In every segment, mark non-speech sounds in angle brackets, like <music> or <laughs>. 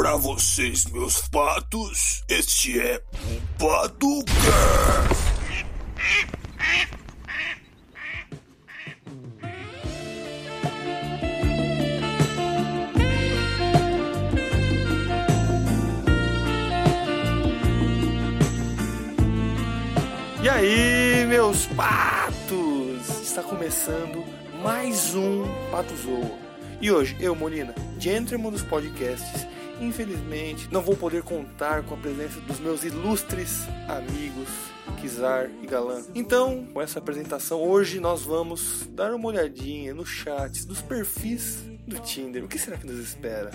Para vocês, meus patos, este é o Paducast. E aí, meus patos! Está começando mais um Pato Zoo. E hoje, eu, Molina, gentleman dos podcasts, infelizmente não vou poder contar com a presença dos meus ilustres amigos Kizar e Galan. Então, com essa apresentação, hoje nós vamos dar uma olhadinha nos chats, dos perfis do Tinder. O que será que nos espera?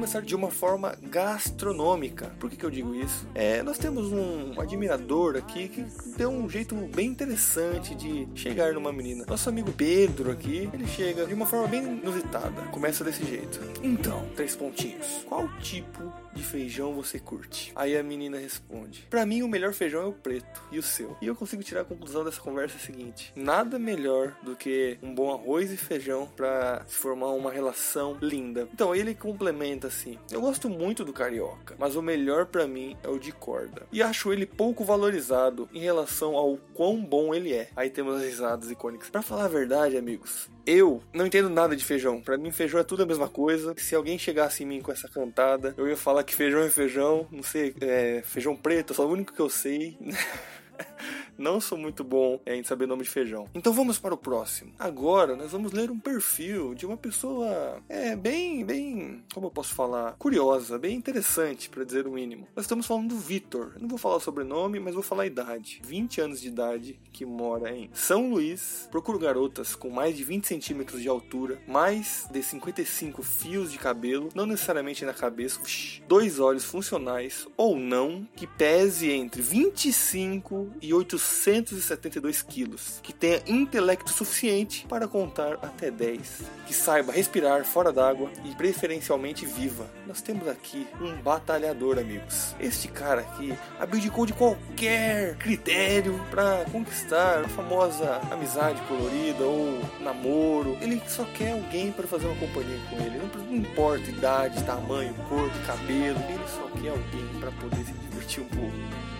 Começar de uma forma gastronômica. Por que, que eu digo isso? É, nós temos um admirador aqui que deu um jeito bem interessante de chegar numa menina. Nosso amigo Pedro aqui, ele chega de uma forma bem inusitada. Começa desse jeito. Então, três pontinhos. Qual tipo de feijão você curte? Aí a menina responde: Pra mim, o melhor feijão é o preto. E o seu? E eu consigo tirar a conclusão dessa conversa seguinte: Nada melhor do que um bom arroz e feijão para formar uma relação linda. Então ele complementa assim: Eu gosto muito do carioca, mas o melhor para mim é o de corda. E acho ele pouco valorizado em relação ao quão bom ele é. Aí temos as risadas icônicas. Para falar a verdade, amigos, eu não entendo nada de feijão. Para mim, feijão é tudo a mesma coisa. Se alguém chegasse em mim com essa cantada, eu ia falar que feijão é feijão. Não sei, é, feijão preto, é só o único que eu sei. <laughs> não sou muito bom em saber nome de feijão. Então vamos para o próximo. Agora nós vamos ler um perfil de uma pessoa é bem, bem, como eu posso falar, curiosa, bem interessante para dizer o mínimo. Nós estamos falando do Vitor. Não vou falar o sobrenome, mas vou falar a idade. 20 anos de idade, que mora em São Luís. Procuro garotas com mais de 20 centímetros de altura, mais de 55 fios de cabelo, não necessariamente na cabeça, dois olhos funcionais ou não, que pese entre 25 e 800 172 quilos, que tenha intelecto suficiente para contar até 10, que saiba respirar fora d'água e preferencialmente viva. Nós temos aqui um batalhador, amigos. Este cara aqui abdicou de qualquer critério para conquistar a famosa amizade colorida ou namoro. Ele só quer alguém para fazer uma companhia com ele. Não, não importa idade, tamanho, cor de cabelo. Ele só quer alguém para poder se divertir um pouco.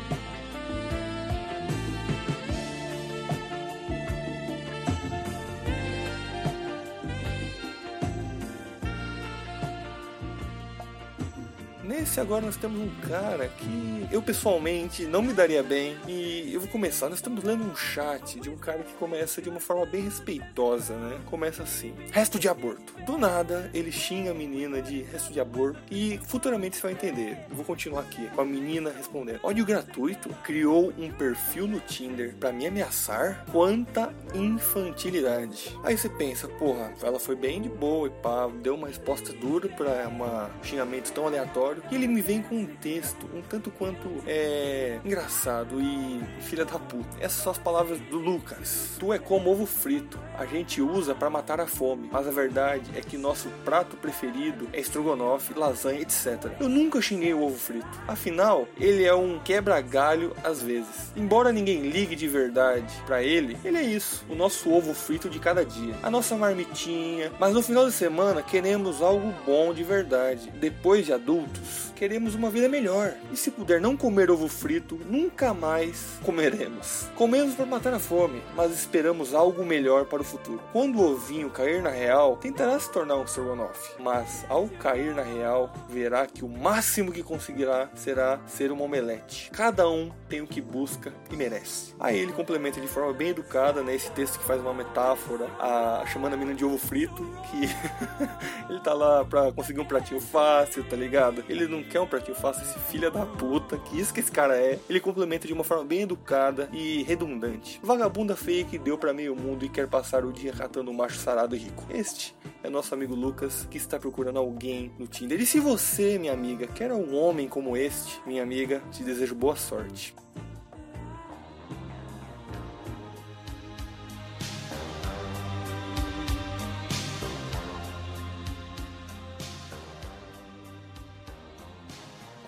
Nesse agora nós temos um cara que eu pessoalmente não me daria bem e eu vou começar. Nós estamos lendo um chat de um cara que começa de uma forma bem respeitosa, né? Começa assim: resto de aborto. Do nada ele xinga a menina de resto de aborto e futuramente você vai entender. Eu vou continuar aqui com a menina respondendo: ódio gratuito criou um perfil no Tinder para me ameaçar. Quanta infantilidade. Aí você pensa: porra, ela foi bem de boa e pá, deu uma resposta dura para um xingamento tão aleatório e ele me vem com um texto um tanto quanto é, engraçado e filha da puta. Essas são as palavras do Lucas. Tu é como ovo frito. A gente usa para matar a fome, mas a verdade é que nosso prato preferido é estrogonofe, lasanha, etc. Eu nunca xinguei o ovo frito. Afinal, ele é um quebra-galho às vezes. Embora ninguém ligue de verdade para ele, ele é isso, o nosso ovo frito de cada dia, a nossa marmitinha. Mas no final de semana queremos algo bom de verdade. Depois de adultos, queremos uma vida melhor. E se puder não comer ovo frito, nunca mais comeremos. Comemos para matar a fome, mas esperamos algo melhor para o futuro. Quando o ovinho cair na real, tentará se tornar um strogonoff, mas ao cair na real, verá que o máximo que conseguirá será ser uma omelete. Cada um tem o que busca e merece. Aí ele complementa de forma bem educada, né, esse texto que faz uma metáfora, a, chamando a menina de ovo frito, que <laughs> ele tá lá para conseguir um pratinho fácil, tá ligado? Ele não quer um pratinho fácil, esse filho da puta, que isso que esse cara é. Ele complementa de uma forma bem educada e redundante. Vagabunda feia que deu para meio mundo e quer passar o dia catando um macho sarado e rico. Este é nosso amigo Lucas que está procurando alguém no Tinder. E se você, minha amiga, quer um homem como este, minha amiga, te desejo boa sorte.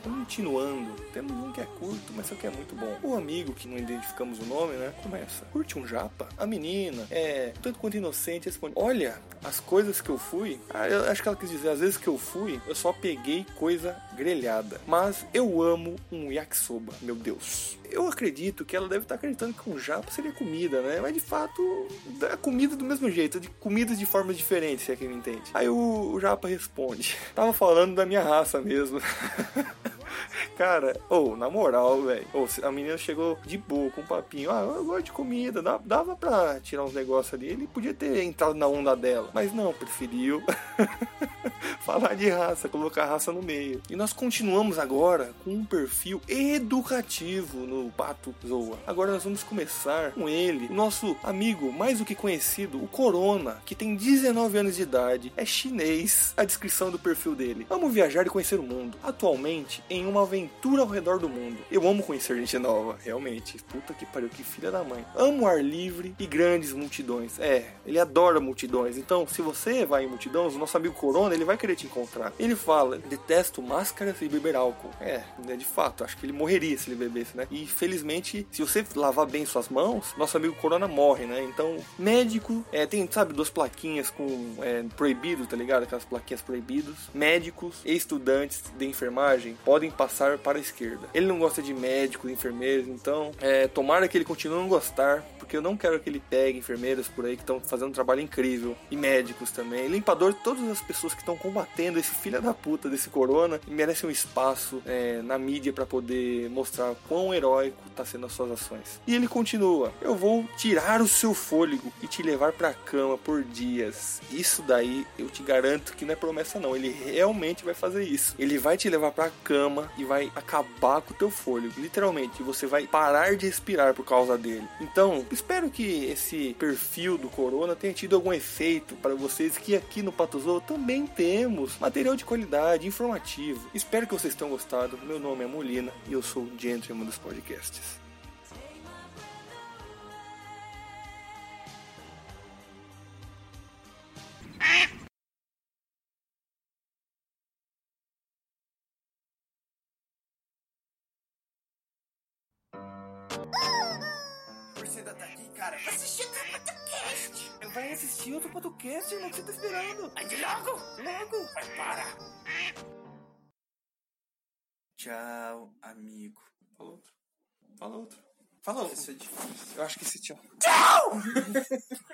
Continuando. Temos um que é curto, mas só que é muito bom. O amigo, que não identificamos o nome, né? Começa. Curte um japa? A menina é tanto quanto inocente responde: Olha, as coisas que eu fui. Ah, eu acho que ela quis dizer, às vezes que eu fui, eu só peguei coisa grelhada. Mas eu amo um yakisoba, meu Deus. Eu acredito que ela deve estar acreditando que um japa seria comida, né? Mas de fato, é comida do mesmo jeito, de comidas de formas diferentes, se é que me entende. Aí o, o japa responde: <laughs> Tava falando da minha raça mesmo. <laughs> <laughs> Cara, ou, oh, na moral, velho. Oh, a menina chegou de boa, com um papinho. Ah, eu gosto de comida. Dava pra tirar uns negócios ali. Ele podia ter entrado na onda dela. Mas não, preferiu <laughs> falar de raça, colocar raça no meio. E nós continuamos agora com um perfil educativo no Pato Zoa. Agora nós vamos começar com ele, o nosso amigo mais do que conhecido, o Corona, que tem 19 anos de idade, é chinês. A descrição do perfil dele. Amo viajar e conhecer o mundo. Atualmente em uma aventura ao redor do mundo. Eu amo conhecer gente nova, realmente. Puta que pariu, que filha da mãe. Amo ar livre e grandes multidões. É, ele adora multidões. Então, se você vai em multidões, o nosso amigo Corona, ele vai querer te encontrar. Ele fala: detesto máscaras e beber álcool. É, é de fato, acho que ele morreria se ele bebesse, né? E felizmente, se você lavar bem suas mãos, nosso amigo Corona morre, né? Então, médico, é, tem, sabe, duas plaquinhas com é, proibido, tá ligado? Aquelas plaquinhas proibidos. Médicos e estudantes de enfermagem podem passar para a esquerda. Ele não gosta de médicos, enfermeiros, então é, tomara que ele continue não gostar, porque eu não quero que ele pegue enfermeiras por aí que estão fazendo um trabalho incrível e médicos também, limpador, todas as pessoas que estão combatendo esse filho da puta desse corona e merecem um espaço é, na mídia para poder mostrar quão heróico tá sendo as suas ações. E ele continua: Eu vou tirar o seu fôlego e te levar para cama por dias. Isso daí eu te garanto que não é promessa não. Ele realmente vai fazer isso. Ele vai te levar para cama e vai acabar com o teu fôlego. Literalmente, você vai parar de respirar por causa dele. Então, espero que esse perfil do Corona tenha tido algum efeito para vocês que aqui no Patuzou também temos material de qualidade, informativo. Espero que vocês tenham gostado. Meu nome é Molina e eu sou o Gentleman dos podcasts. Você tá aqui, cara? Assistir outro podcast. Vai assistir outro podcast, irmão, que você tá esperando? Ande logo. Logo. Vai, para. Tchau, amigo. Fala outro. Fala outro. Fala outro. Isso é difícil. Eu acho que esse tchau. Tchau! <laughs>